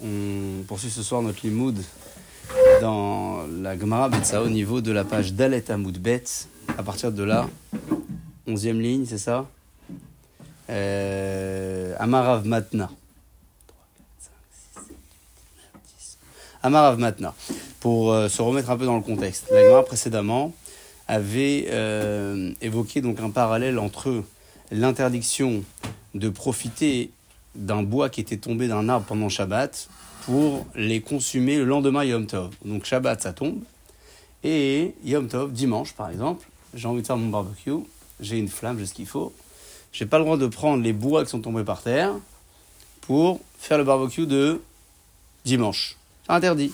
On poursuit ce soir notre limoud dans la Gemara Betsa au niveau de la page Dalet Amoud Bet. À partir de là, onzième ligne, c'est ça? Euh, Amarav Matna. Amarav Matna. Pour euh, se remettre un peu dans le contexte, la Gemara précédemment avait euh, évoqué donc un parallèle entre l'interdiction de profiter d'un bois qui était tombé d'un arbre pendant Shabbat pour les consommer le lendemain Yom Tov. Donc Shabbat, ça tombe. Et Yom Tov, dimanche par exemple, j'ai envie de faire mon barbecue, j'ai une flamme, j'ai ce qu'il faut. J'ai pas le droit de prendre les bois qui sont tombés par terre pour faire le barbecue de dimanche. Interdit.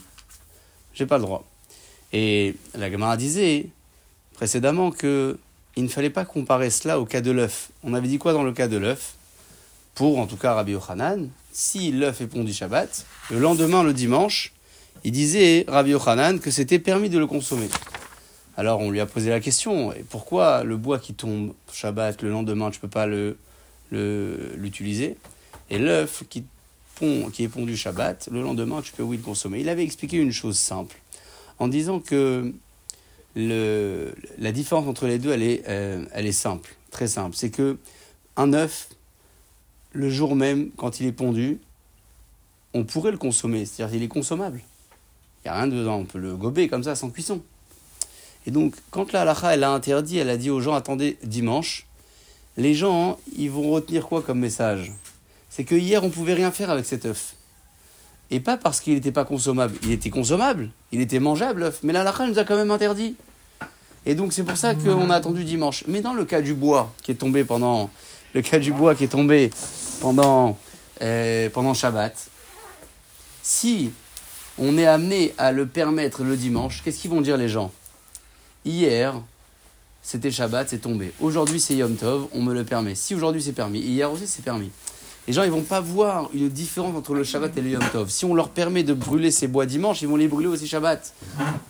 J'ai pas le droit. Et la Gemara disait précédemment que il ne fallait pas comparer cela au cas de l'œuf. On avait dit quoi dans le cas de l'œuf? Pour, en tout cas, Rabbi Yochanan, si l'œuf est pondu Shabbat, le lendemain, le dimanche, il disait, Rabbi Yochanan, que c'était permis de le consommer. Alors on lui a posé la question, et pourquoi le bois qui tombe Shabbat, le lendemain, tu ne peux pas l'utiliser le, Et l'œuf qui, qui est pondu Shabbat, le lendemain, tu peux oui le consommer. Il avait expliqué une chose simple, en disant que le, la différence entre les deux, elle est, euh, elle est simple, très simple. C'est que un œuf, le jour même, quand il est pondu, on pourrait le consommer, c'est-à-dire qu'il est consommable. Il n'y a rien dedans, on peut le gober comme ça, sans cuisson. Et donc, quand la halakha, elle a interdit, elle a dit aux gens, attendez, dimanche, les gens, ils vont retenir quoi comme message? C'est que hier, on pouvait rien faire avec cet œuf. Et pas parce qu'il n'était pas consommable. Il était consommable, il était mangeable, l'œuf. Mais la halakha nous a quand même interdit. Et donc c'est pour ça qu'on a attendu dimanche. Mais dans le cas du bois qui est tombé pendant le cas du bois qui est tombé pendant euh, pendant Shabbat, si on est amené à le permettre le dimanche, qu'est-ce qu'ils vont dire les gens? Hier, c'était Shabbat, c'est tombé. Aujourd'hui, c'est Yom Tov, on me le permet. Si aujourd'hui c'est permis, hier aussi c'est permis les gens ils vont pas voir une différence entre le Shabbat et le Yom Tov. Si on leur permet de brûler ces bois dimanche, ils vont les brûler aussi Shabbat.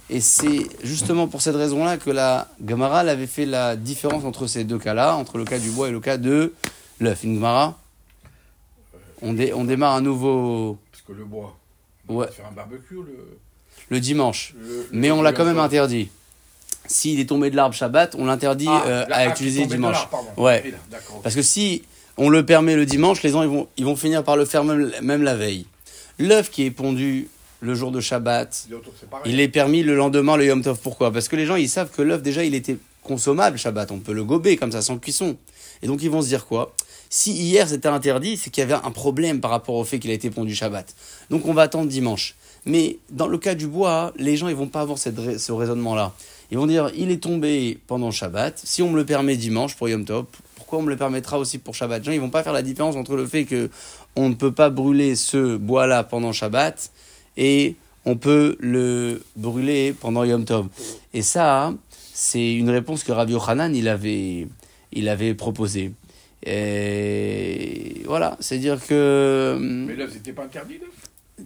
Et c'est justement pour cette raison-là que la Gemara avait fait la différence entre ces deux cas-là, entre le cas du bois et le cas de l'œuf. Une Gemara on, on, démarre un nouveau. Parce que le bois. On ouais. faire un barbecue le, le dimanche. Mais on l'a quand même interdit. S'il est tombé de l'arbre Shabbat, on l'interdit ah, euh, à utiliser dimanche. Ouais. Parce que si on le permet le dimanche, les gens ils vont, ils vont finir par le faire même, la veille. L'œuf qui est pondu le jour de Shabbat, il est permis le lendemain, le Yom Tov. Pourquoi? Parce que les gens, ils savent que l'œuf, déjà, il était consommable Shabbat. On peut le gober comme ça, sans cuisson. Et donc, ils vont se dire quoi? Si hier, c'était interdit, c'est qu'il y avait un problème par rapport au fait qu'il a été pondu Shabbat. Donc, on va attendre dimanche. Mais dans le cas du bois, les gens, ils vont pas avoir cette, ce raisonnement-là. Ils vont dire, il est tombé pendant Shabbat. Si on me le permet dimanche pour Yom Tov, on me le permettra aussi pour Shabbat Ils vont pas faire la différence entre le fait que on ne peut pas brûler ce bois-là pendant Shabbat et on peut le brûler pendant Yom Tov. Et ça, c'est une réponse que Rabbi Yochanan, il avait, il avait proposée. Et voilà, c'est-à-dire que... Mais là, c'était pas interdit,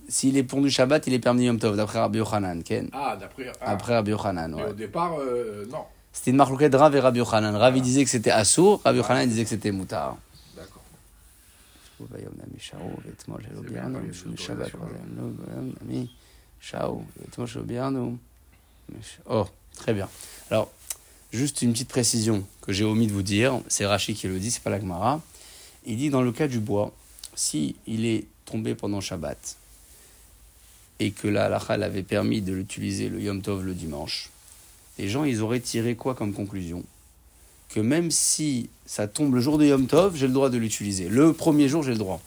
S'il est pondu Shabbat, il est permis Yom Tov, d'après Rabbi Yochanan. Ken. Ah, d'après... Ah. Après Rabbi Yochanan, ouais. Mais au départ, euh, non. C'était une marque de Rav et Rabbi Yochanan. Rav, disait que c'était Assour, Rabbi Yochanan disait que c'était Moutar. D'accord. Oh, très bien. Alors, juste une petite précision que j'ai omis de vous dire, c'est Rachi qui le dit, c'est pas la Gemara. Il dit dans le cas du bois, si il est tombé pendant Shabbat et que la halakha avait permis de l'utiliser le Yom Tov le dimanche, les gens, ils auraient tiré quoi comme conclusion? Que même si ça tombe le jour de Yom Tov, j'ai le droit de l'utiliser. Le premier jour, j'ai le droit.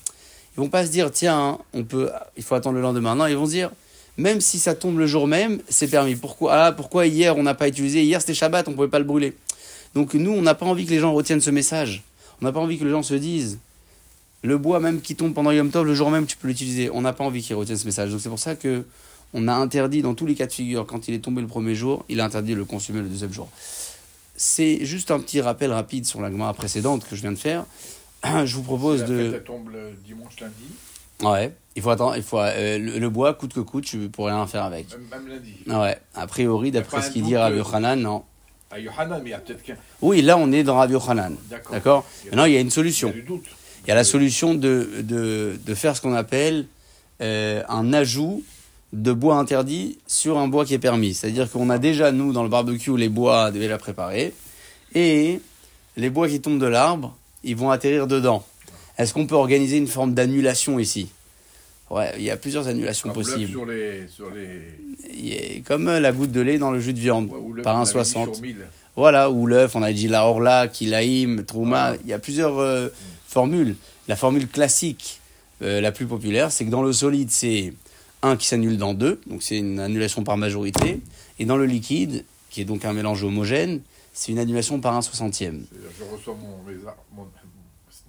Ils vont pas se dire, tiens, on peut, il faut attendre le lendemain. Non, ils vont se dire, même si ça tombe le jour même, c'est permis. Pourquoi, ah, pourquoi hier on n'a pas utilisé? Hier c'était Shabbat, on ne pouvait pas le brûler. Donc nous, on n'a pas envie que les gens retiennent ce message. On n'a pas envie que les gens se disent, le bois même qui tombe pendant Yom Tov, le jour même, tu peux l'utiliser. On n'a pas envie qu'ils retiennent ce message. Donc c'est pour ça que on a interdit dans tous les cas de figure, quand il est tombé le premier jour, il a interdit de le consommer le deuxième jour. C'est juste un petit rappel rapide sur la Gemara précédente que je viens de faire. Je vous propose de. Ça tombe le dimanche lundi. Ouais, il faut attendre, il faut euh, le, bois coûte que coûte, tu pourrais rien faire avec. Même, lundi. Ouais, a priori, d'après ce qu'il dit Rabbi Yochanan, non. Ah, Yohanan, mais il y a peut-être Oui, là on est dans Rabbi Yochanan. D'accord. Maintenant il y a une solution. Il y a du doute. Il y a la solution de, de, de faire ce qu'on appelle euh, un ajout de bois interdit sur un bois qui est permis. C'est-à-dire qu'on a déjà, nous, dans le barbecue, les bois déjà préparés. Et les bois qui tombent de l'arbre, ils vont atterrir dedans. Est-ce qu'on peut organiser une forme d'annulation ici? Ouais, il y a plusieurs annulations Un possibles. Sur les, sur les, Il y a- Comme euh, la goutte de lait dans le jus de viande, ouais, par on un avait dit 60. sur 1000. Voilà, ou l'œuf, on a dit la orla, kilaïm, trouma. Il y a plusieurs euh, formules. La formule classique, euh, la plus populaire, c'est que dans le solide, c'est un qui s'annule dans deux, donc c'est une annulation par majorité. Et dans le liquide, qui est donc un mélange homogène, c'est une annulation par un soixantième. C'est-à-dire, Je reçois mon, mes mon,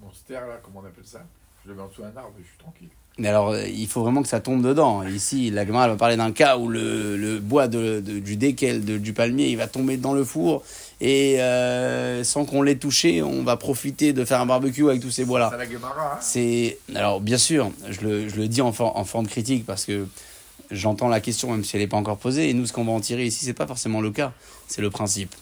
mon ster, là, comment on appelle ça? Je le mets en dessous d'un arbre et je suis tranquille. Mais alors, euh, il faut vraiment que ça tombe dedans. Ici, la va parler d'un cas où le, le bois de, de- du déquel, de- du palmier, il va tomber dans le four. Et euh, sans qu'on l'ait touché, on va profiter de faire un barbecue avec tous ces bois-là. C'est hein alors bien sûr, je le, je le dis en, for- en forme critique parce que j'entends la question même si elle n'est pas encore posée. Et nous, ce qu'on va en tirer ici, c'est pas forcément le cas, c'est le principe.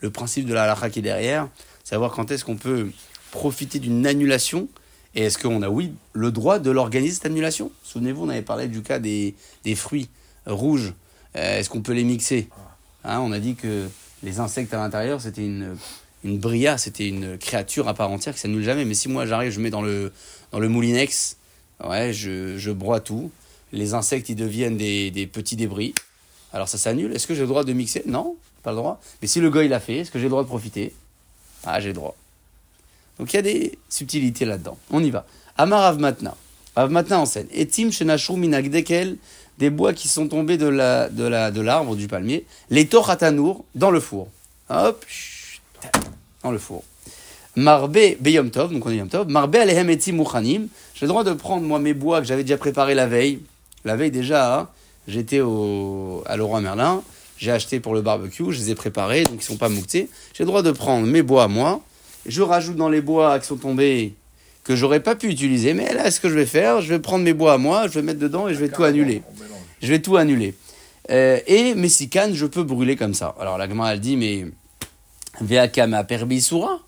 Le principe de la halakha qui est derrière, savoir quand est-ce qu'on peut profiter d'une annulation et est-ce qu'on a oui le droit de l'organiser cette annulation? Souvenez-vous, on avait parlé du cas des, des fruits rouges. Euh, est-ce qu'on peut les mixer? Hein, On a dit que les insectes à l'intérieur, c'était une une bria, c'était une créature à part entière qui s'annule jamais. Mais si moi j'arrive, je mets dans le, dans le moulinex, ouais, je, je broie tout. Les insectes, ils deviennent des, des petits débris. Alors ça s'annule. Est-ce que j'ai le droit de mixer? Non, pas le droit. Mais si le gars il l'a fait, est-ce que j'ai le droit de profiter? Ah, j'ai le droit. Donc il y a des subtilités là-dedans. On y va. Amar Avmatna. Avmatna en scène. Etim shenashru minagdekel, des bois qui sont tombés de la de la de l'arbre du palmier, les torhatanour dans le four. Hop, dans le four. Marbe beyom tov, donc on est yom tov. Marbe alehem. J'ai le droit de prendre moi mes bois que j'avais déjà préparés la veille. La veille déjà, hein, j'étais au à Leroy Merlin. J'ai acheté pour le barbecue, je les ai préparés, donc ils sont pas mouctés. J'ai le droit de prendre mes bois à moi. Je rajoute dans les bois qui sont tombés que j'aurais pas pu utiliser. Mais là, ce que je vais faire, je vais prendre mes bois à moi, je vais mettre dedans et je vais tout annuler. Je vais tout annuler. Euh, et mes cicanes, je peux brûler comme ça. Alors la Gemara, elle dit, mais Veakama perbisura.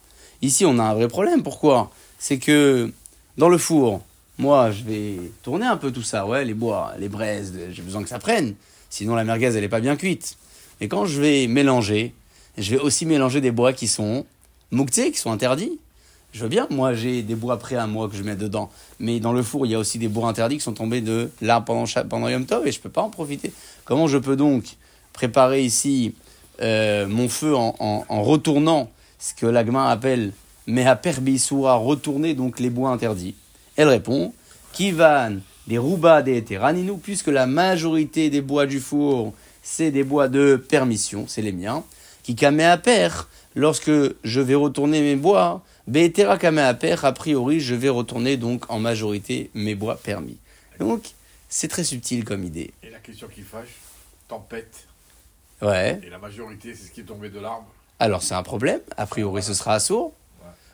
Ici, on a un vrai problème. Pourquoi? C'est que dans le four, moi, je vais tourner un peu tout ça. Ouais, les bois, les braises, j'ai besoin que ça prenne. Sinon, la merguez, elle n'est pas bien cuite. Et quand je vais mélanger, je vais aussi mélanger des bois qui sont mouktsés, qui sont interdits. Je veux bien, moi j'ai des bois prêts à moi que je mets dedans, mais dans le four il y a aussi des bois interdits qui sont tombés de l'arbre pendant, pendant Yom Tov et je peux pas en profiter. Comment je peux donc préparer ici euh, mon feu en, en- retournant ce que l'agma appelle Meha Perbisura, retourner donc les bois interdits? Elle répond Kivan des rouba des Teraninu, puisque la majorité des bois du four c'est des bois de permission, c'est les miens, qui kamea per, lorsque je vais retourner mes bois, Beetera kamea per, a priori, je vais retourner donc en majorité mes bois permis. Donc, c'est très subtil comme idée. Et la question qui fâche, tempête. Ouais. Et la majorité, c'est ce qui est tombé de l'arbre. Alors, c'est un problème. A priori, ce sera assourd.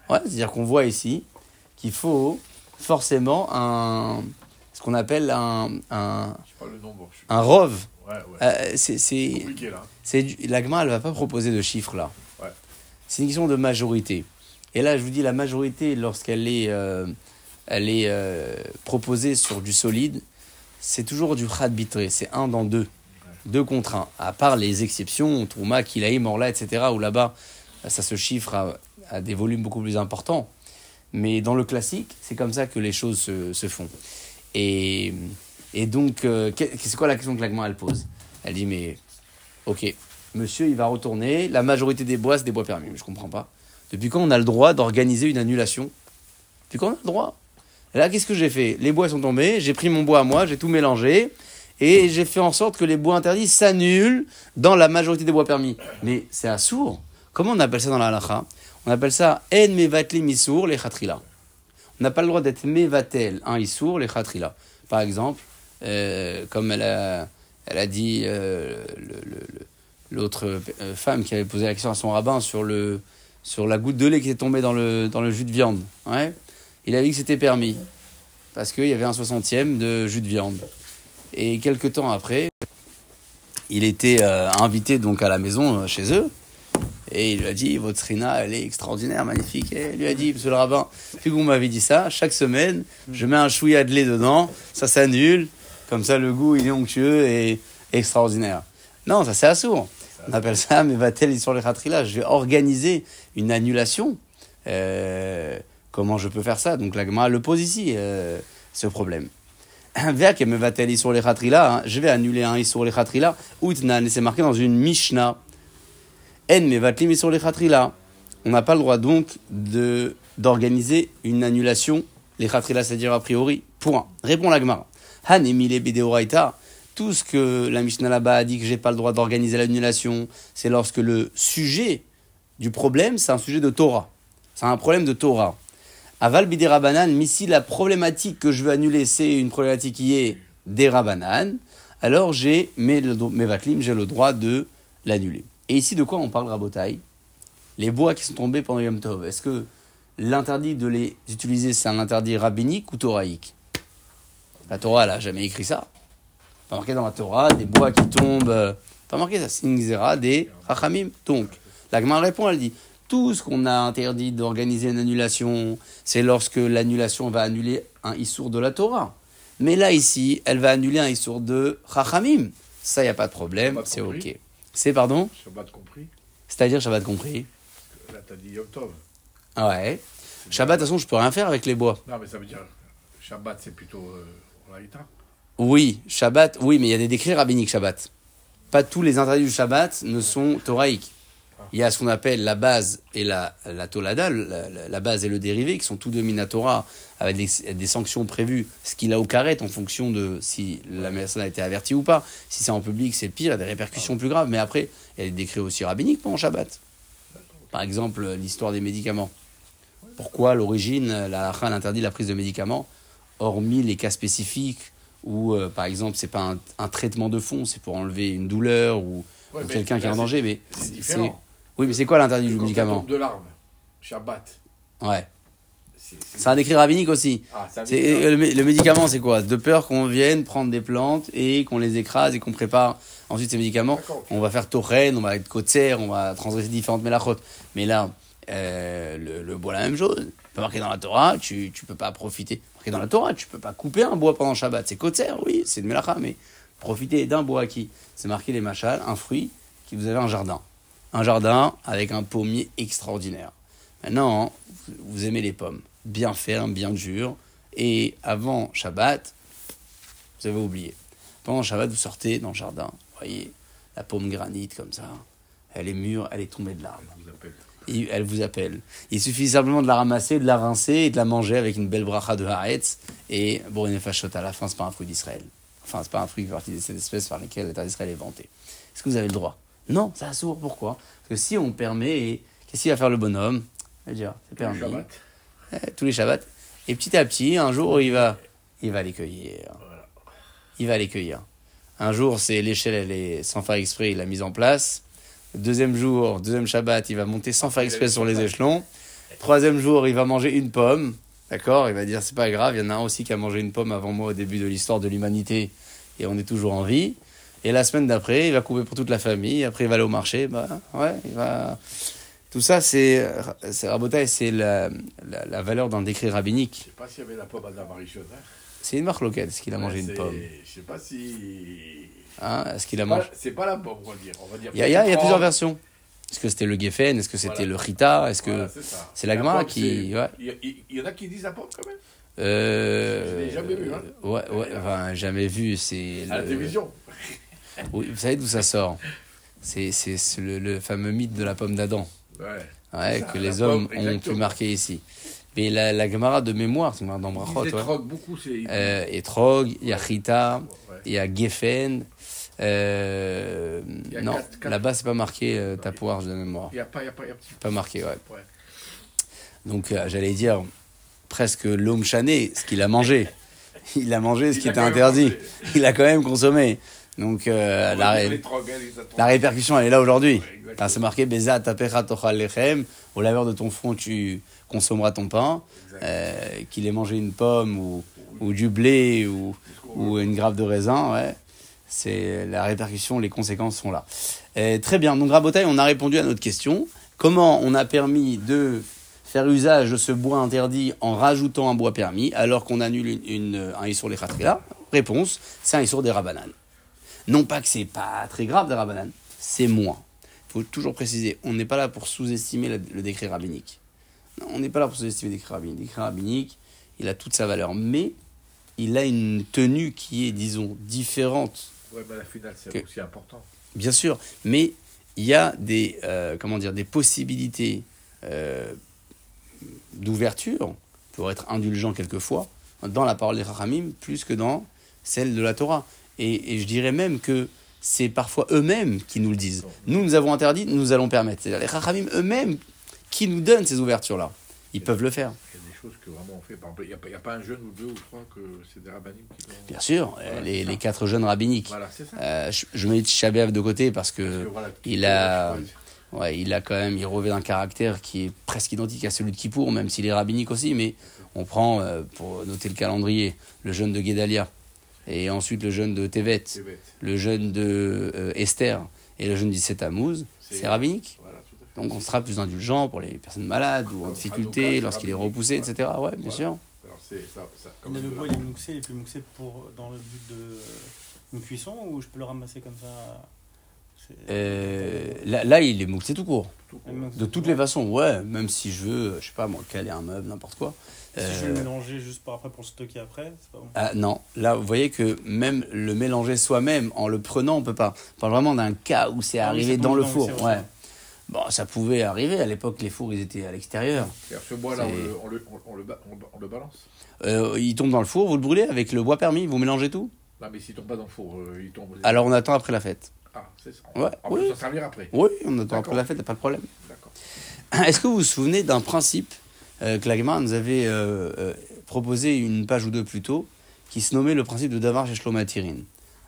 Ouais, c'est-à-dire qu'on voit ici qu'il faut forcément un, ce qu'on appelle un, un, Je sais pas le nombre. Je suis... un rove. Ouais, ouais. Euh, c'est, c'est, compliqué là. C'est du- l'agma, elle va pas proposer de chiffres là. Ouais. C'est une question de majorité. Et là, je vous dis, la majorité, lorsqu'elle est, euh, elle est euh, proposée sur du solide, c'est toujours du khad bitré. C'est un dans deux. Deux contre un. À part les exceptions, Trouma, Kilaïm, Morla, etc., où là-bas, ça se chiffre à, à des volumes beaucoup plus importants. Mais dans le classique, c'est comme ça que les choses se, se font. Et, et donc, euh, c'est quoi la question que l'agma, elle pose? Elle dit, mais Ok, monsieur, il va retourner. La majorité des bois, c'est des bois permis. Mais je comprends pas. Depuis quand on a le droit d'organiser une annulation? Depuis quand on a le droit? Là, qu'est-ce que j'ai fait? Les bois sont tombés, j'ai pris mon bois à moi, j'ai tout mélangé, et j'ai fait en sorte que les bois interdits s'annulent dans la majorité des bois permis. Mais c'est assourd. Comment on appelle ça dans la halakha? On appelle ça en mevatli misour les khatrila. On n'a pas le droit d'être mevatel un isour les khatrila. Par exemple, euh, comme elle a, elle a dit euh, l'autre euh, femme qui avait posé la question à son rabbin sur, le, sur la goutte de lait qui est tombée dans le, dans le jus de viande. Ouais. Il a dit que c'était permis parce qu'il y avait un soixantième de jus de viande. Et quelques temps après, il était euh, invité donc à la maison chez eux. Et il lui a dit, votre rina, elle est extraordinaire, magnifique. Et il lui a dit, monsieur le rabbin, puis que vous m'avez dit ça, chaque semaine, je mets un chouïa de lait dedans, ça s'annule, comme ça le goût il est onctueux et extraordinaire. Non, ça c'est assourd. On appelle ça, mais va-t-elle sur les là Je vais organiser une annulation. Euh, comment je peux faire ça? Donc la Gemara le pose ici, euh, ce problème. me va-t-elle sur les là Je vais annuler un sur les khatrila. Outnan, c'est marqué dans une Mishnah. En me va sur les là. On n'a pas le droit donc d'organiser une annulation, les khatrila, c'est-à-dire a priori, point. Répond la Gemara. Han emile bideoraita tout ce que la Mishnah là-bas a dit que j'ai pas le droit d'organiser l'annulation, c'est lorsque le sujet du problème, c'est un sujet de Torah. C'est un problème de Torah. Aval biderabanan, mais si la problématique que je veux annuler, c'est une problématique qui est des rabanan, alors j'ai mes, vatlim, j'ai le droit de l'annuler. Et ici, de quoi on parle, Rabotai? Les bois qui sont tombés pendant Yom Tov. Est-ce que l'interdit de les utiliser, c'est un interdit rabbinique ou toraïque La Torah, elle n'a jamais écrit ça. Pas marqué dans la Torah, des bois qui tombent. Euh, pas marqué ça, c'est une des rachamim. Donc, la Gemara répond, elle dit tout ce qu'on a interdit d'organiser une annulation, c'est lorsque l'annulation va annuler un issour de la Torah. Mais là, ici, elle va annuler un issour de Chachamim. Ça, il n'y a pas de problème, c'est ok. C'est, pardon? Shabbat compris. C'est-à-dire Shabbat compris. Là, t'as dit octobre. Ah ouais. Shabbat, de toute façon, je peux rien faire avec les bois. Non, mais ça veut dire Shabbat, c'est plutôt euh, oui, Shabbat, oui, mais il y a des décrets rabbiniques Shabbat. Pas tous les interdits du Shabbat ne sont thoraïques. Il y a ce qu'on appelle la base et la, la tolada, la, base et le dérivé, qui sont tous deux minatora, avec des, sanctions prévues, ce qu'il a au carré, en fonction de si la personne a été avertie ou pas. Si c'est en public, c'est pire, il y a des répercussions plus graves. Mais après, il y a des décrets aussi rabbiniques pendant Shabbat. Par exemple, l'histoire des médicaments. Pourquoi, l'origine, la halakha interdit la prise de médicaments, hormis les cas spécifiques ou euh, par exemple c'est pas un, traitement de fond, c'est pour enlever une douleur ou, quelqu'un qui est en danger, mais c'est oui, mais c'est quoi l'interdit du médicament De l'arme, Shabbat. Ouais. C'est un décret rabbinique aussi. Ah, le, le, médicament, c'est quoi? De peur qu'on vienne prendre des plantes et qu'on les écrase et qu'on prépare ensuite ces médicaments. On va faire torren, on va être kotzer, on va transgresser différentes mélachotes. Mais là, euh, le, le, bois, la même chose. Pas marqué dans la Torah, tu ne peux pas profiter. Dans la Torah, tu peux pas couper un bois pendant Shabbat. C'est kotzer, oui, c'est de melacha, mais profiter d'un bois qui, c'est marqué les machal, un fruit, qui vous avez un jardin. Un jardin avec un pommier extraordinaire. Maintenant, vous aimez les pommes, bien fermes, bien dures, et avant Shabbat, vous avez oublié. Pendant Shabbat, vous sortez dans le jardin, voyez la pomme granite comme ça, elle est mûre, elle est tombée de l'arbre elle vous appelle. Il suffit simplement de la ramasser, de la rincer et de la manger avec une belle bracha de Haaretz. Et bon, une fachot à la fin, c'est pas un fruit d'Israël. Enfin, c'est pas un fruit qui partie de cette espèce par lesquelles l'État d'Israël est vanté. Est-ce que vous avez le droit? Non, c'est assourd. Pourquoi? Parce que si on permet, qu'est-ce qu'il va faire le bonhomme? Il va dire, c'est permis. tous les Shabbats. Et petit à petit, un jour, il va, il va les cueillir. Il va les cueillir. Un jour, c'est l'échelle, elle est sans faire exprès, il l'a mise en place. Deuxième jour, deuxième Shabbat, il va monter sans faire exprès sur les échelons. Troisième jour, il va manger une pomme. D'accord? Il va dire c'est pas grave, il y en a un aussi qui a mangé une pomme avant moi au début de l'histoire de l'humanité et on est toujours en vie. Et la semaine d'après, il va couper pour toute la famille. Après, il va aller au marché. Bah, ouais, il va. Tout ça, c'est, et c'est la, la, valeur d'un décret rabbinique. Je sais pas s'il y avait la pomme à la C'est une marque locale, est-ce qu'il a mangé une pomme Je sais pas si. Hein, Est-ce qu'il a mangé C'est pas la pomme, on va dire. il y a, plusieurs versions. Est-ce que c'était le Geffen Est-ce que c'était le Rita Est-ce que c'est la Gemara qui. Ouais. Il, y, en a qui disent la pomme quand même euh... Je l'ai jamais vu. Hein. Ouais, ouais, enfin, jamais vu. C'est à la télévision. oui, vous savez d'où ça sort? C'est le, le, fameux mythe de la pomme d'Adam. Ouais. Ouais, que les hommes ont pu marquer ici. Mais la, la Gemara de mémoire, c'est dans Brachot. Il ouais. beaucoup. Euh, et Trog, il y a Rita, il y a Geffen. Euh, non, là-bas, c'est pas marqué euh, ta poire de mémoire. Il n'y a pas, y a pas, y a pas marqué, ouais. Donc, euh, j'allais dire presque l'homme chané, ce qu'il a mangé. Il a mangé ce qui était interdit. Il a quand même consommé. Donc, euh, la, la, répercussion, elle est là aujourd'hui. c'est marqué Beza tapecha tochal lechem. Au laveur de ton front, tu consommeras ton pain. Qu'il ait mangé une pomme ou, ou du blé ou, ou une grappe de raisin, ouais c'est la répercussion, les conséquences sont là. très bien, donc Rabotaille, on a répondu à notre question. Comment on a permis de faire usage de ce bois interdit en rajoutant un bois permis alors qu'on annule une, une, un Issour Khatrila Réponse, c'est un Issour des Rabanan. Non pas que c'est pas très grave des Rabanan, c'est moins. Il faut toujours préciser, on n'est pas là pour sous-estimer le, le décret rabbinique. Non, on n'est pas là pour sous-estimer le décret rabbinique. Le décret rabbinique, il a toute sa valeur, mais il a une tenue qui est, disons, différente. Ouais, mais à la finale, c'est Que- aussi important. Bien sûr, mais il y a des, euh, comment dire, des possibilités euh, d'ouverture pour être indulgent quelquefois dans la parole des Chachamim plus que dans celle de la Torah. Et, et je dirais même que c'est parfois eux-mêmes qui nous le disent. Nous, nous avons interdit, nous allons permettre. C'est les Chachamim eux-mêmes qui nous donnent ces ouvertures-là. Ils peuvent le faire. Que vraiment on fait. Par exemple, il n'y a, pas- a un jeune ou deux ou trois que c'est des qui l'ont. Bien sûr, euh, Voilà, les, quatre jeunes rabbiniques. Voilà, c'est ça. Euh, je, je mets Chabev de côté parce que Parce que voilà, il a- Ouais, il a quand même, il revêt un caractère qui est presque identique à celui de Kippour, même s'il est rabbinique aussi, mais on prend, euh, pour noter le calendrier, le jeune de Guédalia, et ensuite le jeune de Tevet, le jeune de euh, Esther, et le jeune Tammuz, C'est- c'est rabbinique. Donc on sera plus indulgent pour les personnes malades ou en difficulté, lorsqu'il est repoussé, etc. Ouais, bien Voilà. sûr. Alors, c'est ça. ça comme Le bois, il est mouxé, il est plus mouxé pour, dans le but de euh, une cuisson ou je peux le ramasser comme ça Euh, là, là, il est mouxé tout court. tout court. Même De toutes les façons, ouais, même si je veux, je sais pas moi, caler un meuble, n'importe quoi. Si je Euh, veux le mélanger juste pour après pour le stocker après, c'est pas bon. Ah non, là vous voyez que même le mélanger soi-même en le prenant, on peut pas. On parle vraiment d'un cas où c'est Ah arrivé dans le four. Ouais. Bon, ça pouvait arriver. À l'époque, les fours ils étaient à l'extérieur. Ce bois-là, on le, on, le, on, le, on balance? Euh, il tombe dans le four, vous le brûlez avec le bois permis, vous mélangez tout? Non, mais s'il tombe pas dans le four, euh, il tombe. Alors on attend après la fête. Ah, c'est ça. Ouais, On oui. peut s'en servir après. Oui, on attend après la fête, pas de problème. D'accord. Est-ce que vous vous souvenez d'un principe euh, que la Gemara nous avait euh, proposé une page ou deux plus tôt, qui se nommait le principe de Davar Sheshlo Matirin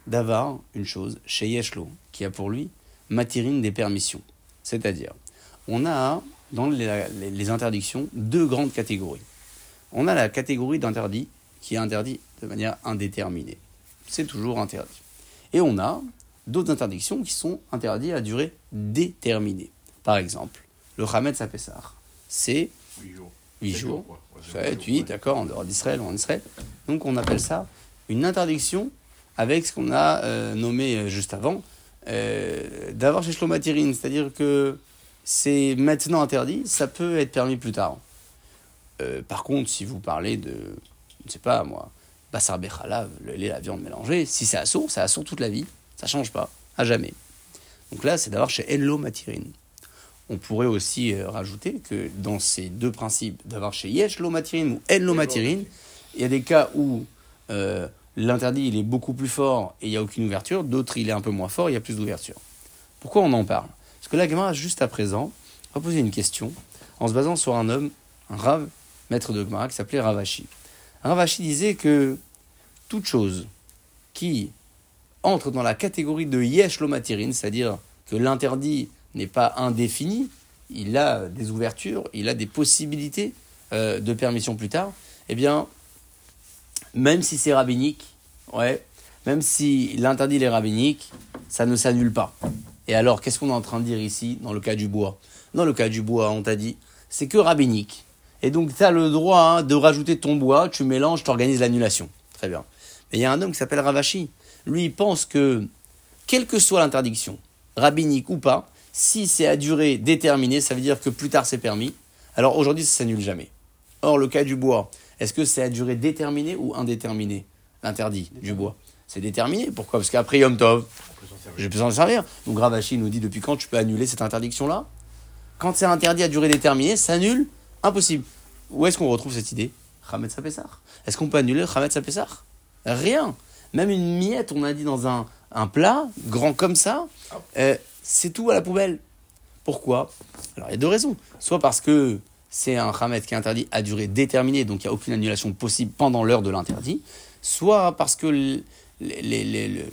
Davar, une chose, chez Yeshlo, qui a pour lui Matirin des permissions. C'est-à-dire, on a dans les, interdictions deux grandes catégories. On a la catégorie d'interdit qui est interdit de manière indéterminée. C'est toujours interdit. Et on a d'autres interdictions qui sont interdites à durée déterminée. Par exemple, le Hametz à Pessah, c'est 8 jours. 8 Sept jours, quoi. Ouais, c'est 7, huit 8, jours, d'accord, en dehors d'Israël ou en Israël. Donc on appelle ça une interdiction avec ce qu'on a euh, nommé euh, juste avant, euh, d'avoir chez Shlomatirine, c'est-à-dire que c'est maintenant interdit, ça peut être permis plus tard. Euh, par contre, si vous parlez de, je ne sais pas moi, Bassar Bechalav, le lait, la viande mélangée, si c'est assourd, c'est assourd toute la vie, ça change pas, à jamais. Donc là, c'est d'avoir chez Enlo Matirine. On pourrait aussi euh, rajouter que dans ces deux principes, d'avoir chez Yesh lo ou En lo Matirine, il y a des cas où euh, l'interdit il est beaucoup plus fort et il n'y a aucune ouverture, d'autres il est un peu moins fort il y a plus d'ouverture. Pourquoi on en parle? Parce que la Gemara, juste à présent, va poser une question en se basant sur un homme, un Rav, maître de Gemara, qui s'appelait Ravashi. Ravashi disait que toute chose qui entre dans la catégorie de Yesh lo Matirine, c'est-à-dire que l'interdit n'est pas indéfini, il a des ouvertures, il a des possibilités euh, de permission plus tard, eh bien, même si c'est rabbinique, ouais, même si l'interdit est rabbinique, ça ne s'annule pas. Et alors, qu'est-ce qu'on est en train de dire ici, dans le cas du bois? Dans le cas du bois, on t'a dit, c'est que rabbinique. Et donc, tu as le droit hein, de rajouter ton bois, tu mélanges, tu organises l'annulation. Très bien. Mais il y a un homme qui s'appelle Ravashi. Lui, il pense que, quelle que soit l'interdiction, rabbinique ou pas, si c'est à durée déterminée, ça veut dire que plus tard c'est permis. Alors aujourd'hui, ça s'annule jamais. Or, le cas du bois, est-ce que c'est à durée déterminée ou indéterminée L'interdit du bois? C'est déterminé. Pourquoi? Parce qu'après Yom Tov, j'ai besoin de servir. Donc Ravashi nous dit depuis quand tu peux annuler cette interdiction-là? Quand c'est interdit à durée déterminée, ça annule Impossible. Où est-ce qu'on retrouve cette idée? Chametz Pessah. Est-ce qu'on peut annuler Chametz Pessah Rien. Même une miette, on a dit dans un, un plat, grand comme ça, euh, c'est tout à la poubelle. Pourquoi? Alors il y a deux raisons. Soit parce que c'est un Hametz qui est interdit à durée déterminée, donc il n'y a aucune annulation possible pendant l'heure de l'interdit. Soit parce que les, les, les-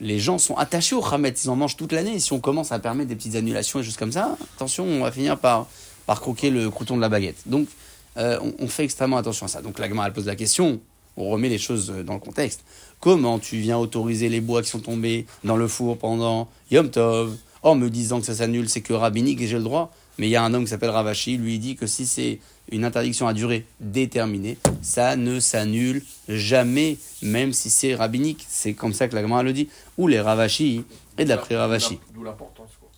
les- gens sont attachés au Hametz, ils en mangent toute l'année. Et si on commence à permettre des petites annulations et choses comme ça, attention, on va finir par, par croquer le crouton de la baguette. Donc euh, on, fait extrêmement attention à ça. Donc la Gemara, elle pose la question, on remet les choses euh, dans le contexte. Comment tu viens autoriser les bois qui sont tombés dans le four pendant Yom Tov en me disant que ça s'annule, c'est que rabbinique et j'ai le droit Mais il y a un homme qui s'appelle Ravashi, lui il dit que si c'est une interdiction à durée déterminée, ça ne s'annule jamais, même si c'est rabbinique. C'est comme ça que la Gemara le dit. Ou les Ravashi, et d'après Ravashi. D'où l'importance, quoi.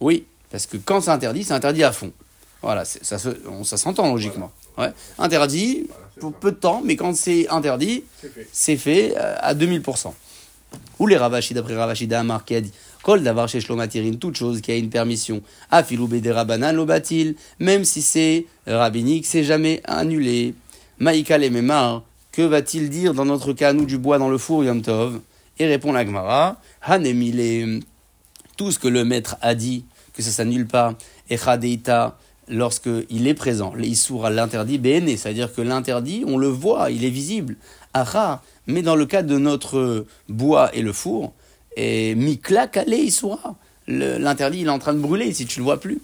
Oui, parce que quand c'est interdit, c'est interdit à fond. Voilà, ça, se- s'entend logiquement. Ouais. Interdit pour peu de temps, mais quand c'est interdit, C'est fait. fait euh, à 2000%. Ou les Ravashi, d'après Ravashi d'Amar, qui a dit Kol davar chez Shlomatirin, toute chose qui a une permission. Afilou rabanan lobatil, même si c'est rabbinique, c'est jamais annulé. Maïka les Memar, que va-t-il dire dans notre cas, nous, du bois dans le four, Yom Tov Et répond la Gemara Hanemile, tout ce que le maître a dit, que ça s'annule pas, Echadeita, lorsque il est présent, les Issour à l'interdit, Béné, c'est-à-dire que l'interdit, on le voit, il est visible. Acha, mais dans le cas de notre bois et le four, et Mikla Kale Issoura, l'interdit, il est en train de brûler si tu le vois plus.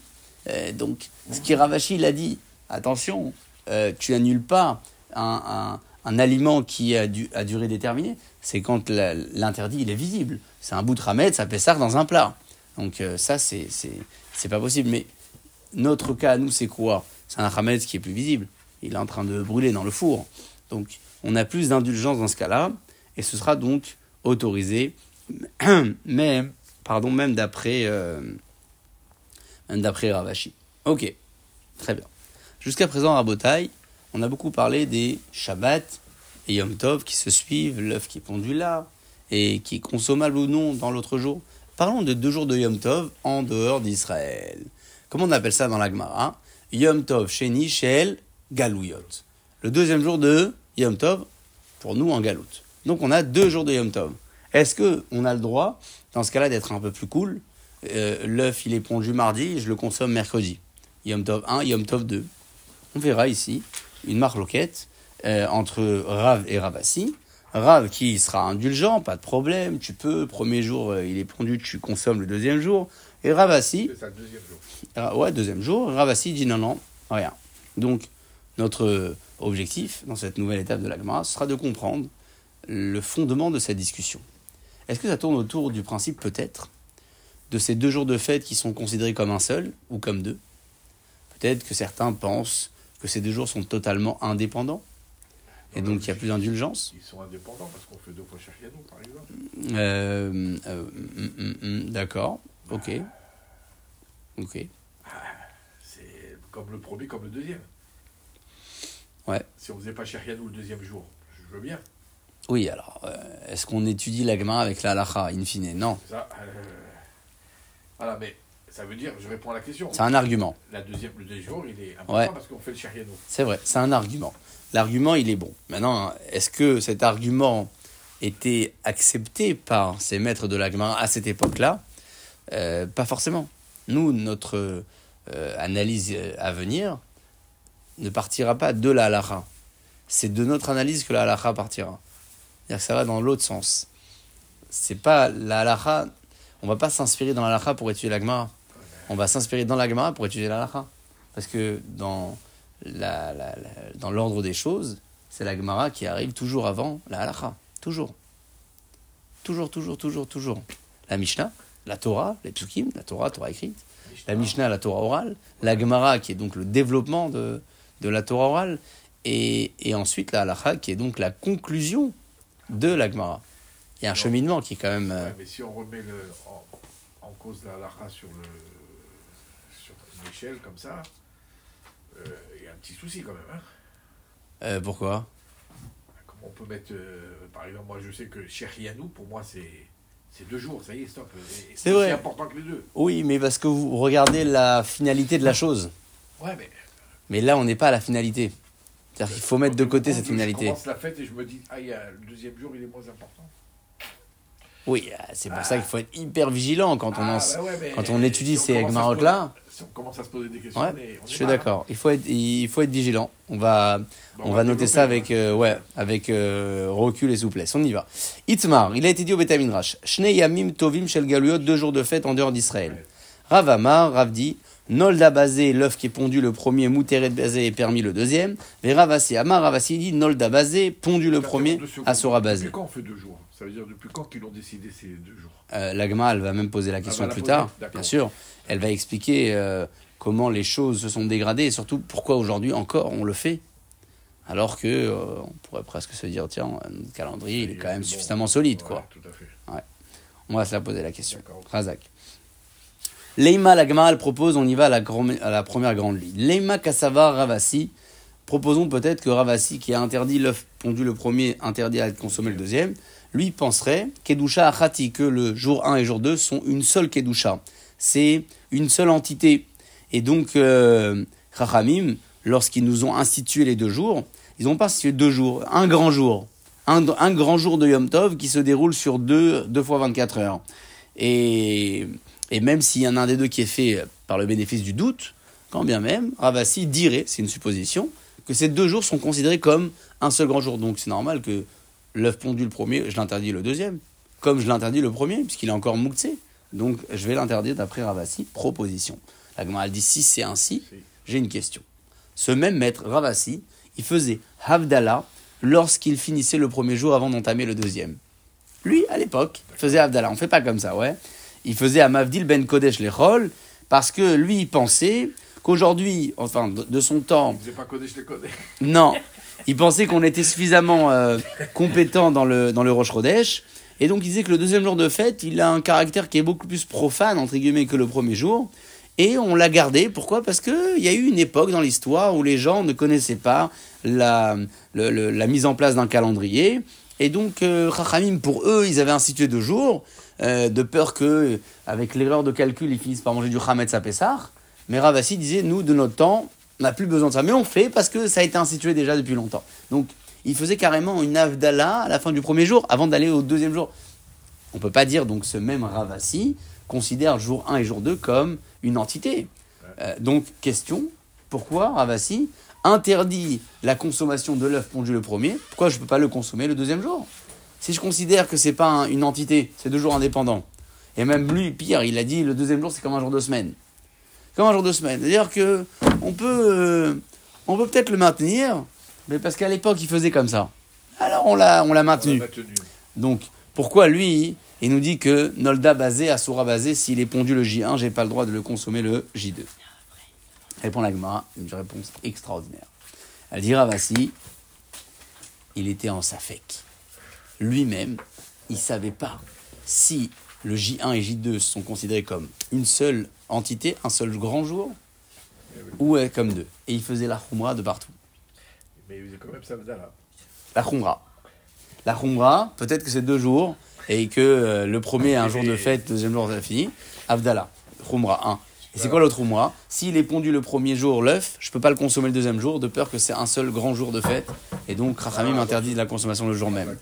Euh, donc, ce qui Ravashi, il a dit, attention, euh, tu n'annules pas un, aliment qui a du, durée déterminée, c'est quand l'interdit, il est visible. C'est un bout de ramet, ça ça dans un plat. Donc euh, ça, c'est pas possible. Mais notre cas, nous, c'est quoi? C'est un ramet qui est plus visible. Il est en train de brûler dans le four. Donc, on a plus d'indulgence dans ce cas-là, et ce sera donc autorisé, même, pardon, même d'après euh, d'après Ravashi. Ok, très bien. Jusqu'à présent, à Botaï, on a beaucoup parlé des Shabbat et Yom Tov qui se suivent, l'œuf qui est pondu là, et qui est consommable ou non dans l'autre jour. Parlons de deux jours de Yom Tov en dehors d'Israël. Comment on appelle ça dans la Gemara Yom Tov Sheni Shel Galouyot. Le deuxième jour de Yom Tov, pour nous en Galout. Donc on a deux jours de Yom Tov. Est-ce que on a le droit, dans ce cas-là, d'être un peu plus cool Euh, L'œuf, il est pondu mardi, je le consomme mercredi. Yom Tov 1, Yom Tov 2. On verra ici une marloquette euh, entre Rav et Ravassi. Rav qui sera indulgent, pas de problème, tu peux, premier jour euh, il est pondu, tu consommes le deuxième jour. Et Ravassi, C'est ça, le deuxième jour. ah, Ouais, deuxième jour. Ravassi dit non, non, rien. Donc, notre objectif dans cette nouvelle étape de la Gemara ce sera de comprendre le fondement de cette discussion. Est-ce que ça tourne autour du principe, peut-être, de ces deux jours de fête qui sont considérés comme un seul ou comme deux? Peut-être que certains pensent que ces deux jours sont totalement indépendants et donc il y a plus d'indulgence? Ils sont indépendants parce qu'on fait deux fois Shachianou, par exemple. Euh, euh, hum, hum, hum, D'accord, ok. Ok. C'est comme le premier, comme le deuxième. Ouais. Si on faisait pas Shachianou le deuxième jour, je veux bien. Oui, alors, euh, est-ce qu'on étudie la Gemara avec la halacha, in fine? Non, Ça, euh, Voilà, mais ça veut dire, je réponds à la question. c'est un argument. La deuxième, le deuxième jour, il est important Ouais. parce qu'on fait le Shachianou. C'est vrai, c'est un argument. L'argument, il est bon. Maintenant, est-ce que cet argument était accepté par ces maîtres de la Gemara à cette époque-là? Euh, Pas forcément. Nous, notre analyse à venir ne partira pas de la halacha. C'est de notre analyse que la halacha partira. C'est-à-dire que ça va dans l'autre sens. C'est pas la halacha. On va pas s'inspirer dans la halacha pour étudier la Gemara. On va s'inspirer dans la Gemara pour étudier la halacha. Parce que dans l'ordre des choses, c'est la Gemara qui arrive toujours avant la. Toujours. Toujours, toujours, toujours, toujours. La Mishnah, la Torah, les psukim, la Torah, Torah écrite. La Mishnah, la Torah orale. La Gemara, qui est donc le développement de, la Torah orale. Et, ensuite la qui est donc la conclusion de la Gemara. Il y a un cheminement qui est quand même... euh, Ouais, mais si on remet le, en, en cause la halakha sur, le, sur une échelle comme ça, euh, il y a un petit souci quand même. Hein. euh, pourquoi? Comment on peut mettre, euh, par exemple, moi je sais que Yanou, pour moi c'est c'est deux jours, ça y est, stop. C'est vrai. important que les deux. Oui, mais parce que vous regardez la finalité de la chose. Ouais, mais. Mais là, on n'est pas à la finalité. C'est-à-dire qu'il faut mettre de côté cette Je finalité. commence la fête et je me dis, ah, il y a, le deuxième jour il est moins important. Oui, euh, c'est pour ça qu'il faut être hyper vigilant quand on, Ah, en- bah ouais, quand on étudie si ces commence à se Gemarotes-là. poser- Si on commence à se poser des questions, Ouais, on est- on je suis hein. d'accord. Il faut être, il faut être vigilant. On va, Bon, on va noter ça avec, euh, ouais, avec euh, recul et souplesse. On y va. Itmar, il a été dit au Betamidrash. Shnei yamim tovim shel galuyot, deux jours de fête en dehors d'Israël. Ouais. Rav Amar, Rav dit, Nolda basé, l'œuf qui est pondu le premier, Mouteret basé est permis le deuxième. Mais Ravasi, Amar Ravasi dit Nolda basé, pondu le premier. Asura basé. Depuis quand on fait deux jours? Ça veut dire depuis quand qu'ils ont décidé ces deux jours? Euh, L'Agma, elle va même poser la question va la plus tard, bien sûr. Elle va expliquer euh, comment les choses se sont dégradées et surtout pourquoi aujourd'hui encore on le fait. Alors que euh, on pourrait presque se dire tiens, notre calendrier il est quand même suffisamment solide Ouais, quoi. Tout à fait. On va se la poser la question. Razak. Leima l'Agma, elle propose, on y va à la, la première grande ligne. Leima Kassava Ravasi. Proposons peut-être que Ravasi, qui a interdit l'œuf pondu le premier, interdit à être consommé le deuxième, lui penserait, Kedusha Achati, que le jour 1 et jour 2 sont une seule Kedusha. C'est une seule entité. Et donc, euh, lorsqu'ils nous ont institué les deux jours, ils n'ont pas institué deux jours, un grand jour. Un, un grand jour de Yom Tov qui se déroule sur deux, deux fois 24 heures. Et, et même s'il y en a un des deux qui est fait par le bénéfice du doute, quand bien même, Ravasi dirait, c'est une supposition, que ces deux jours sont considérés comme un seul grand jour. Donc c'est normal que l'œuf pondu le premier, je l'interdis le deuxième, comme je l'interdis le premier, puisqu'il est encore mouktsé. Donc je vais l'interdire d'après Ravasi, proposition. La Gemara elle dit si c'est ainsi, Si. j'ai une question. Ce même maître, Ravasi, il faisait Havdalah lorsqu'il finissait le premier jour avant d'entamer le deuxième. Lui, à l'époque, faisait Havdalah. On fait pas comme ça, ouais. Il faisait Amavdil ben Kodesh Lechol parce que lui, il pensait qu'aujourd'hui, enfin, de, son temps, Ils ne faisaient pas Kodesh les Kodesh. non, il pensait qu'on était suffisamment euh, compétent dans le, dans le Rosh. Et donc, il disait que le deuxième jour de fête, il a un caractère qui est beaucoup plus profane, entre guillemets, que le premier jour. Et on l'a gardé. Pourquoi? Parce qu'il y a eu une époque dans l'histoire où les gens ne connaissaient pas la, le- le- la mise en place d'un calendrier. Et donc, euh, Chachamim, pour eux, ils avaient institué deux jours, euh, de peur que, avec l'erreur de calcul, ils finissent par manger du Hametz à. Mais Ravassi disait, nous, de notre temps, on n'a plus besoin de ça. Mais on fait parce que ça a été institué déjà depuis longtemps. Donc, il faisait carrément une avdala à la fin du premier jour, avant d'aller au deuxième jour. On peut pas dire, donc, ce même Ravassi considère jour 1 et jour 2 comme une entité. Euh, donc, question, pourquoi Ravassi interdit la consommation de l'œuf pondu le premier? Pourquoi je ne peux pas le consommer le deuxième jour? Si je considère que c'est pas un- une entité, c'est deux jours indépendants. Et même lui, pire, il a dit le deuxième jour, c'est comme un jour de semaine. Comme un jour de semaine. C'est-à-dire que on peut, euh, on peut peut-être le maintenir, mais parce qu'à l'époque, il faisait comme ça. Alors on l'a, on l'a maintenu. Donc, pourquoi lui, il nous dit que Nolda basé, Asura basé, s'il est pondu le J1, j'ai pas le droit de le consommer le J2 Répond la Gemara, une réponse extraordinaire. Elle dit Ravasi, il était en Safek. Lui-même, il savait pas si le J1 et J2 sont considérés comme une seule entité, un seul grand jour, ou euh, comme deux. Et il faisait la Khumra de partout. Mais il faisait quand même Savdala. La Khumra. La Khumra, peut-être que c'est deux jours, et que euh, le premier est un jour de fête, le deuxième jour c'est fini. Avdallah, Khumra 1. Et c'est quoi l'autre Khumra? S'il est pondu le premier jour, l'œuf, je peux pas le consommer le deuxième jour, de peur que c'est un seul grand jour de fête. Et donc, Rachamim Ah, interdit la consommation le jour même.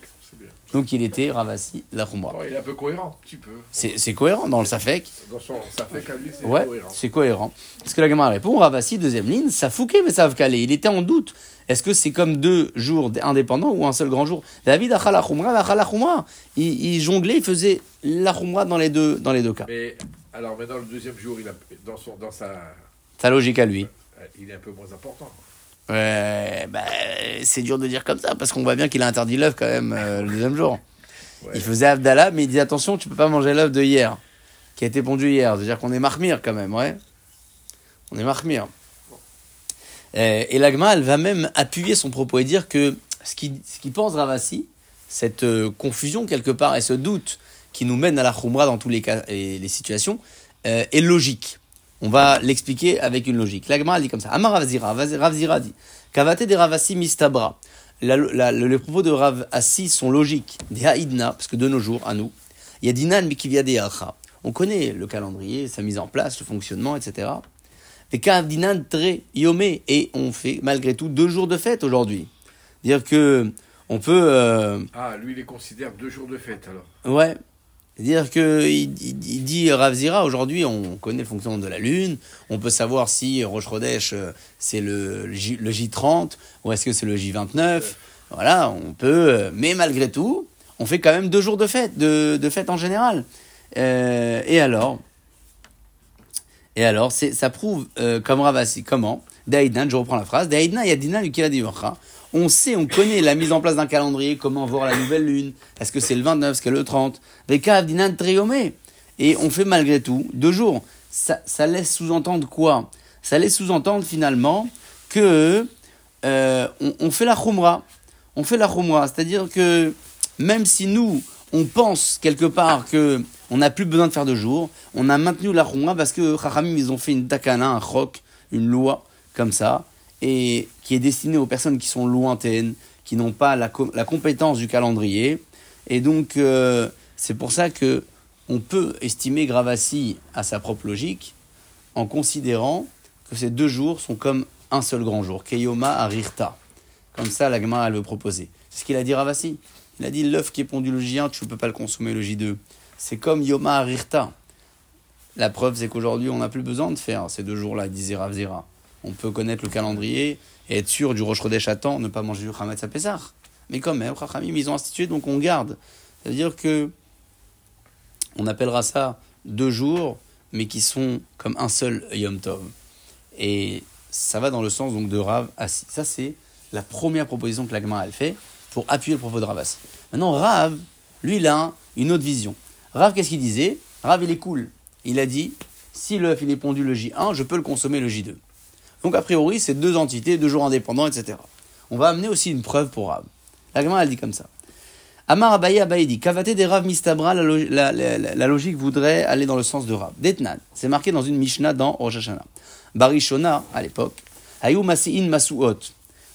Donc, il était Ravasi, la Khumra. Il est un peu cohérent, un petit peu. C'est cohérent dans le Safek. Dans son, fait qu'à lui, c'est Ouais, cohérent. c'est cohérent. Parce que la gamme répond, Ravasi, deuxième ligne, ça fouquait, mais ça calé. Il était en doute. Est-ce que c'est comme deux jours indépendants ou un seul grand jour? David achal la khumra, la khumra. Il, il jonglait, il faisait la khumra dans les deux, dans les deux cas. Mais alors maintenant, le deuxième jour, il a, dans, son, dans sa. Sa logique à lui. Il est un peu moins important. Ouais, bah, c'est dur de dire comme ça, parce qu'on voit bien qu'il a interdit l'œuf quand même euh, le deuxième jour. Ouais. Il faisait Abdallah, mais il dit attention, tu peux pas manger l'œuf de hier, qui a été pondu hier. C'est-à-dire qu'on est marmire quand même, ouais. On est marmire. Euh, et l'agma, elle va même appuyer son propos et dire que ce qui, ce qui pense Ravasi, cette euh, confusion quelque part et ce doute qui nous mène à la khumra dans tous les cas et les situations, euh, est logique. On va l'expliquer avec une logique. L'agma, dit comme ça. Amar Ravzira, Ravzira dit Kavate de Ravasi mistabra. Les propos de Rav Assi sont logiques. Des haïdna, parce que de nos jours, à nous, il y a dinan mikiviadeacha. On connaît le calendrier, sa mise en place, le fonctionnement, etc. Et dinan très yomé. Et on fait malgré tout deux jours de fête aujourd'hui. Dire que on peut. euh, Ah, lui, il les considère deux jours de fête, alors. Ouais. C'est-à-dire que il, il- il dit Ravzira, aujourd'hui on connaît le fonctionnement de la Lune, on peut savoir si Rosh Chodesh euh, c'est le, le J, le J30 ou est-ce que c'est le J29. Voilà, on peut, euh, mais malgré tout, on fait quand même deux jours de fête, de, de fête en général. Euh, et alors Et alors, ça prouve, comme Ravasi, comment? Daïdnan, je reprends la phrase, Daïdnan Yadina Lukila On sait, on connaît la mise en place d'un calendrier, comment voir la nouvelle lune, est-ce que c'est le 29, est-ce que c'est le 30, Veka Dinan Triomé. Et on fait malgré tout deux jours. Ça, ça laisse sous-entendre quoi? Ça laisse sous-entendre finalement que euh, on, fait la khumra. On fait la khumra, c'est-à-dire que même si nous, on pense quelque part que on n'a plus besoin de faire de jours, on a maintenu la khumra parce que Chachamim, ils ont fait une takana, un chok, une loi comme ça, et qui est destinée aux personnes qui sont lointaines, qui n'ont pas la, compétence du calendrier. Et donc, euh, c'est pour ça que on peut estimer Gravassi à sa propre logique en considérant que ces deux jours sont comme un seul grand jour. Keyoma arirta. Comme ça, la Gemara, elle veut proposer. C'est ce qu'il a dit Ravasi. Il a dit l'œuf qui est pondu le J1, tu ne peux pas le consommer le J2. C'est comme Yoma arirta. La preuve, c'est qu'aujourd'hui, on n'a plus besoin de faire ces deux jours-là, disait Ravzera. On peut connaître le calendrier et être sûr du Rosh Chodesh à temps, ne pas manger du Chametz à. Mais quand même, Chachamim, ils ont institué, donc on garde. C'est-à-dire que on appellera ça deux jours, mais qui sont comme un seul Yom Tov. Et ça va dans le sens donc de Rav Assi. Ça, c'est la première proposition que l'Agma a fait pour appuyer le propos de Rav Assi. Maintenant, Rav, lui, il a une autre vision. Rav, qu'est-ce qu'il disait? Rav, il est cool. Il a dit si l'œuf il est pondu le J1, je peux le consommer le J2. Donc, a priori, c'est deux entités, deux jours indépendants, etc. On va amener aussi une preuve pour Rav. L'Agma, elle dit comme ça. Amar Abaye Abaye dit des Rav Mistabra, la, la, logique voudrait aller dans le sens de Rav. Detnan, c'est marqué dans une Mishnah dans Rosh. Barishona, à l'époque, Ayou Masi'in Masuot.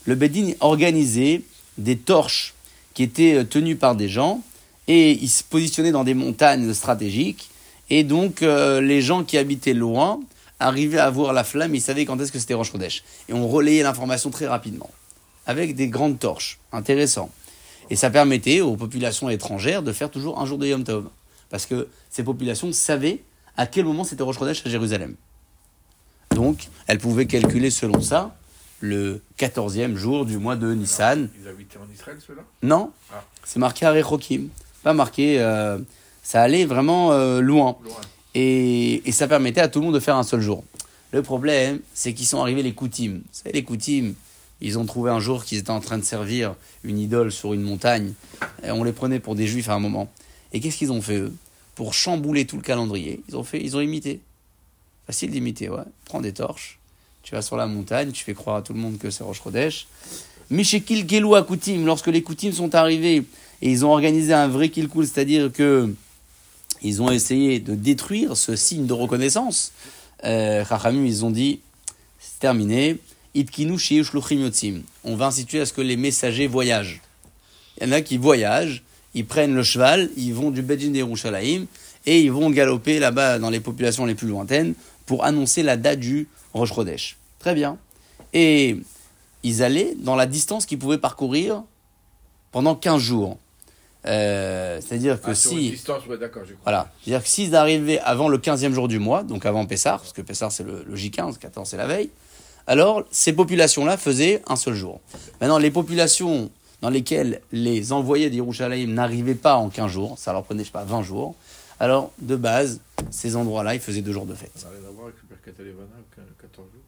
Le Bedin organisait des torches qui étaient euh, tenues par des gens et ils se positionnaient dans des montagnes stratégiques. Et donc, euh, les gens qui habitaient loin arrivaient à voir la flamme, ils savaient quand est-ce que c'était Rosh Chodesh. Et on relayait l'information très rapidement, avec des grandes torches. Intéressant. Et ça permettait aux populations étrangères de faire toujours un jour de Yom Tov. Parce que ces populations savaient à quel moment c'était Rosh Chodesh à Jérusalem. Donc, elle pouvait calculer selon ça le 14e jour du mois de Nissan. Ils habitaient en Israël, ceux-là? Non, ah. c'est marqué à Rechokim. Pas marqué. Euh, ça allait vraiment euh, loin. Et, ça permettait à tout le monde de faire un seul jour. Le problème, c'est qu'ils sont arrivés les Koutim. Vous savez, les Koutim, ils ont trouvé un jour qu'ils étaient en train de servir une idole sur une montagne. Et on les prenait pour des juifs à un moment. Et qu'est-ce qu'ils ont fait, eux? Pour chambouler tout le calendrier, ils ont, fait, ils ont imité. Facile d'imiter, ouais. Prends des torches, tu vas sur la montagne, tu fais croire à tout le monde que c'est Roche Chodesh. Mishekil Gelou Koutim, lorsque les Koutim sont arrivés et ils ont organisé un vrai Kilkul, c'est-à-dire que ils ont essayé de détruire ce signe de reconnaissance, euh, ils ont dit c'est terminé. On va instituer à ce que les messagers voyagent. Il y en a qui voyagent, ils prennent le cheval, ils vont du Bedjin d'Erushalayim et ils vont galoper là-bas dans les populations les plus lointaines pour annoncer la date du Rosh Chodesh. Très bien. Et ils allaient dans la distance qu'ils pouvaient parcourir pendant 15 jours. Euh, c'est-à-dire que ah, si. Distance, ouais, d'accord, je crois. Voilà. C'est-à-dire que s'ils arrivaient avant le 15e jour du mois, donc avant Pessar, parce que Pessar c'est le, J15, 14 c'est la veille, alors ces populations-là faisaient un seul jour. Maintenant, les populations dans lesquelles les envoyés d'Yerushalayim n'arrivaient pas en 15 jours, ça leur prenait, je sais pas, 20 jours, alors, de base, ces endroits-là, ils faisaient deux jours de fête. Ça n'a rien à voir avec le Birkat 14 jours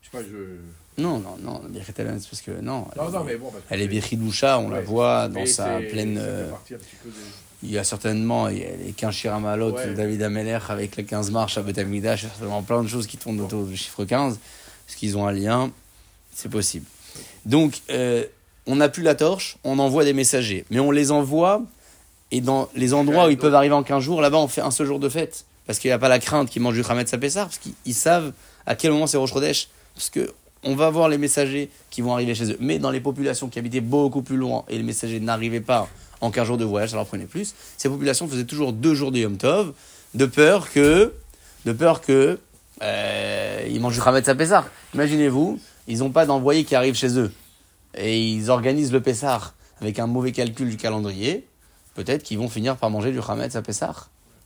Je sais pas, je. Non, non, non, Birkat c'est parce que. Non, non, non mais bon. Elle est Bichidoucha, on la voit dans sa pleine. Euh, il y a certainement il y a les 15 Shiramalot ouais. David Ameler avec les 15 marches à Betamida, il y a certainement plein de choses qui tournent autour du chiffre 15, parce qu'ils ont un lien, c'est possible. Donc, euh, on n'a plus la torche, on envoie des messagers, mais on les envoie et dans les endroits où ils peuvent arriver en 15 jours, là-bas, on fait un seul jour de fête. Parce qu'il n'y a pas la crainte qu'ils mangent du Khamet Sapessar, parce qu'ils savent à quel moment c'est Rosh Chodesh. Parce que on va voir les messagers qui vont arriver chez eux. Mais dans les populations qui habitaient beaucoup plus loin et les messagers n'arrivaient pas en 15 jours de voyage, ça leur prenait plus. Ces populations faisaient toujours deux jours de Yom Tov, de peur que, de peur que, euh, ils mangent du Khamet Sapessar. Imaginez-vous, ils n'ont pas d'envoyé qui arrive chez eux. Et ils organisent le Pessar avec un mauvais calcul du calendrier peut-être qu'ils vont finir par manger du Hametz à Pessah.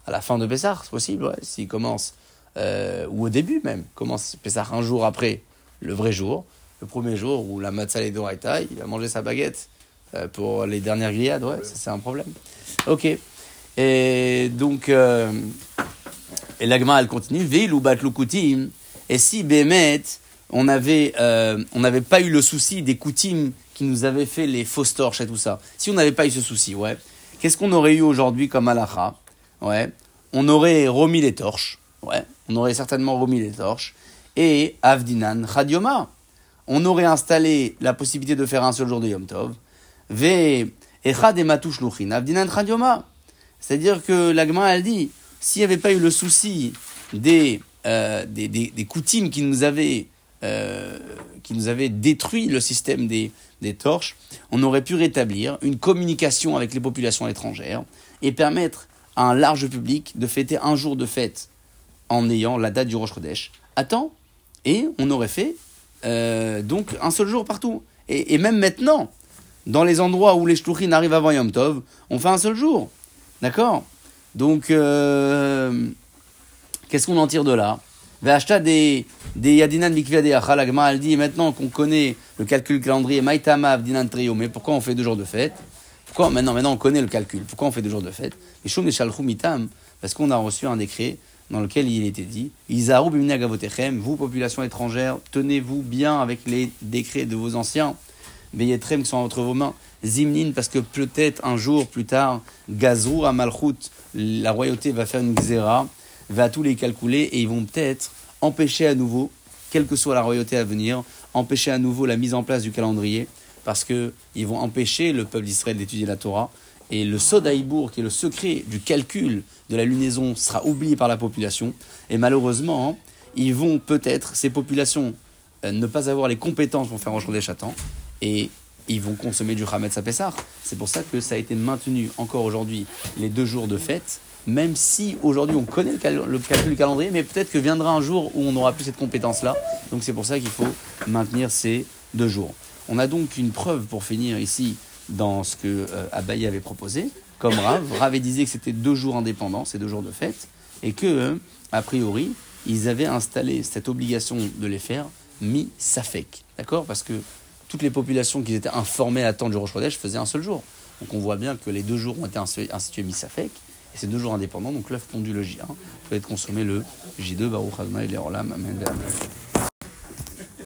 À la fin de Pessah, c'est possible, ouais, s'ils commencent, euh, ou au début même, commence Pessah un jour après le vrai jour, le premier jour où la matzah et doraita, il va manger sa baguette euh, pour les dernières grillades, ouais, c'est un problème. Ok. Et donc, euh, Et l'agma, elle continue, Veil ou batloukutim. Et si Bémet, euh, on n'avait pas eu le souci des coutumes qui nous avaient fait les fausses torches et tout ça. Si on n'avait pas eu ce souci, ouais. Qu'est-ce qu'on aurait eu aujourd'hui comme halakha Ouais. On aurait remis les torches. Ouais. On aurait certainement remis les torches. Et Avdinan Chadioma. On aurait installé la possibilité de faire un seul jour de Yom Tov. Ve Echad et Matouch Luchin. Avdinan Chadioma. C'est-à-dire que l'agma, elle dit, s'il n'y avait pas eu le souci des, euh, des, des, des coutumes qui nous avaient, euh, qui nous avaient détruit le système des, des torches, on aurait pu rétablir une communication avec les populations étrangères et permettre à un large public de fêter un jour de fête en ayant la date du Rosh Chodesh temps. Et on aurait fait euh, donc un seul jour partout. Et, même maintenant, dans les endroits où les shluchim arrivent avant Yom Tov, on fait un seul jour. D'accord? Donc, euh, qu'est-ce qu'on en tire de là? V'achta des yadinan elle dit maintenant qu'on connaît le calcul calendrier maitama avdinan trio mais pourquoi on fait deux jours de fête? Pourquoi maintenant maintenant on connaît le calcul Pourquoi on fait deux jours de fête? Parce qu'on a reçu un décret dans lequel il était dit vous population étrangère tenez-vous bien avec les décrets de vos anciens Veyetrem qui sont entre vos mains Zimnin parce que peut-être un jour plus tard Gazrou à Malchut la royauté va faire une xéra va tous les calculer et ils vont peut-être empêcher à nouveau, quelle que soit la royauté à venir, empêcher à nouveau la mise en place du calendrier, parce qu'ils vont empêcher le peuple d'Israël d'étudier la Torah. Et le Sodaïbour, qui est le secret du calcul de la lunaison, sera oublié par la population. Et malheureusement, ils vont peut-être, ces populations, euh, ne pas avoir les compétences pour faire Rosh des Chatan. Et ils vont consommer du Hametz à. C'est pour ça que ça a été maintenu encore aujourd'hui les deux jours de fête même si aujourd'hui on connaît le calcul du calendrier, mais peut-être que viendra un jour où on n'aura plus cette compétence-là. Donc c'est pour ça qu'il faut maintenir ces deux jours. On a donc une preuve pour finir ici dans ce que euh, Abaye avait proposé, comme Rav. Rav disait que c'était deux jours indépendants, ces deux jours de fête, et que, euh, a priori, ils avaient installé cette obligation de les faire mi-safek. D'accord? Parce que toutes les populations qui étaient informées à temps du Rosh faisaient un seul jour. Donc on voit bien que les deux jours ont été institués mi-safek. Et c'est deux jours indépendants, donc l'œuf pondu le J1 peut être consommé le J2, Baruch Adonai, Amen, Amen.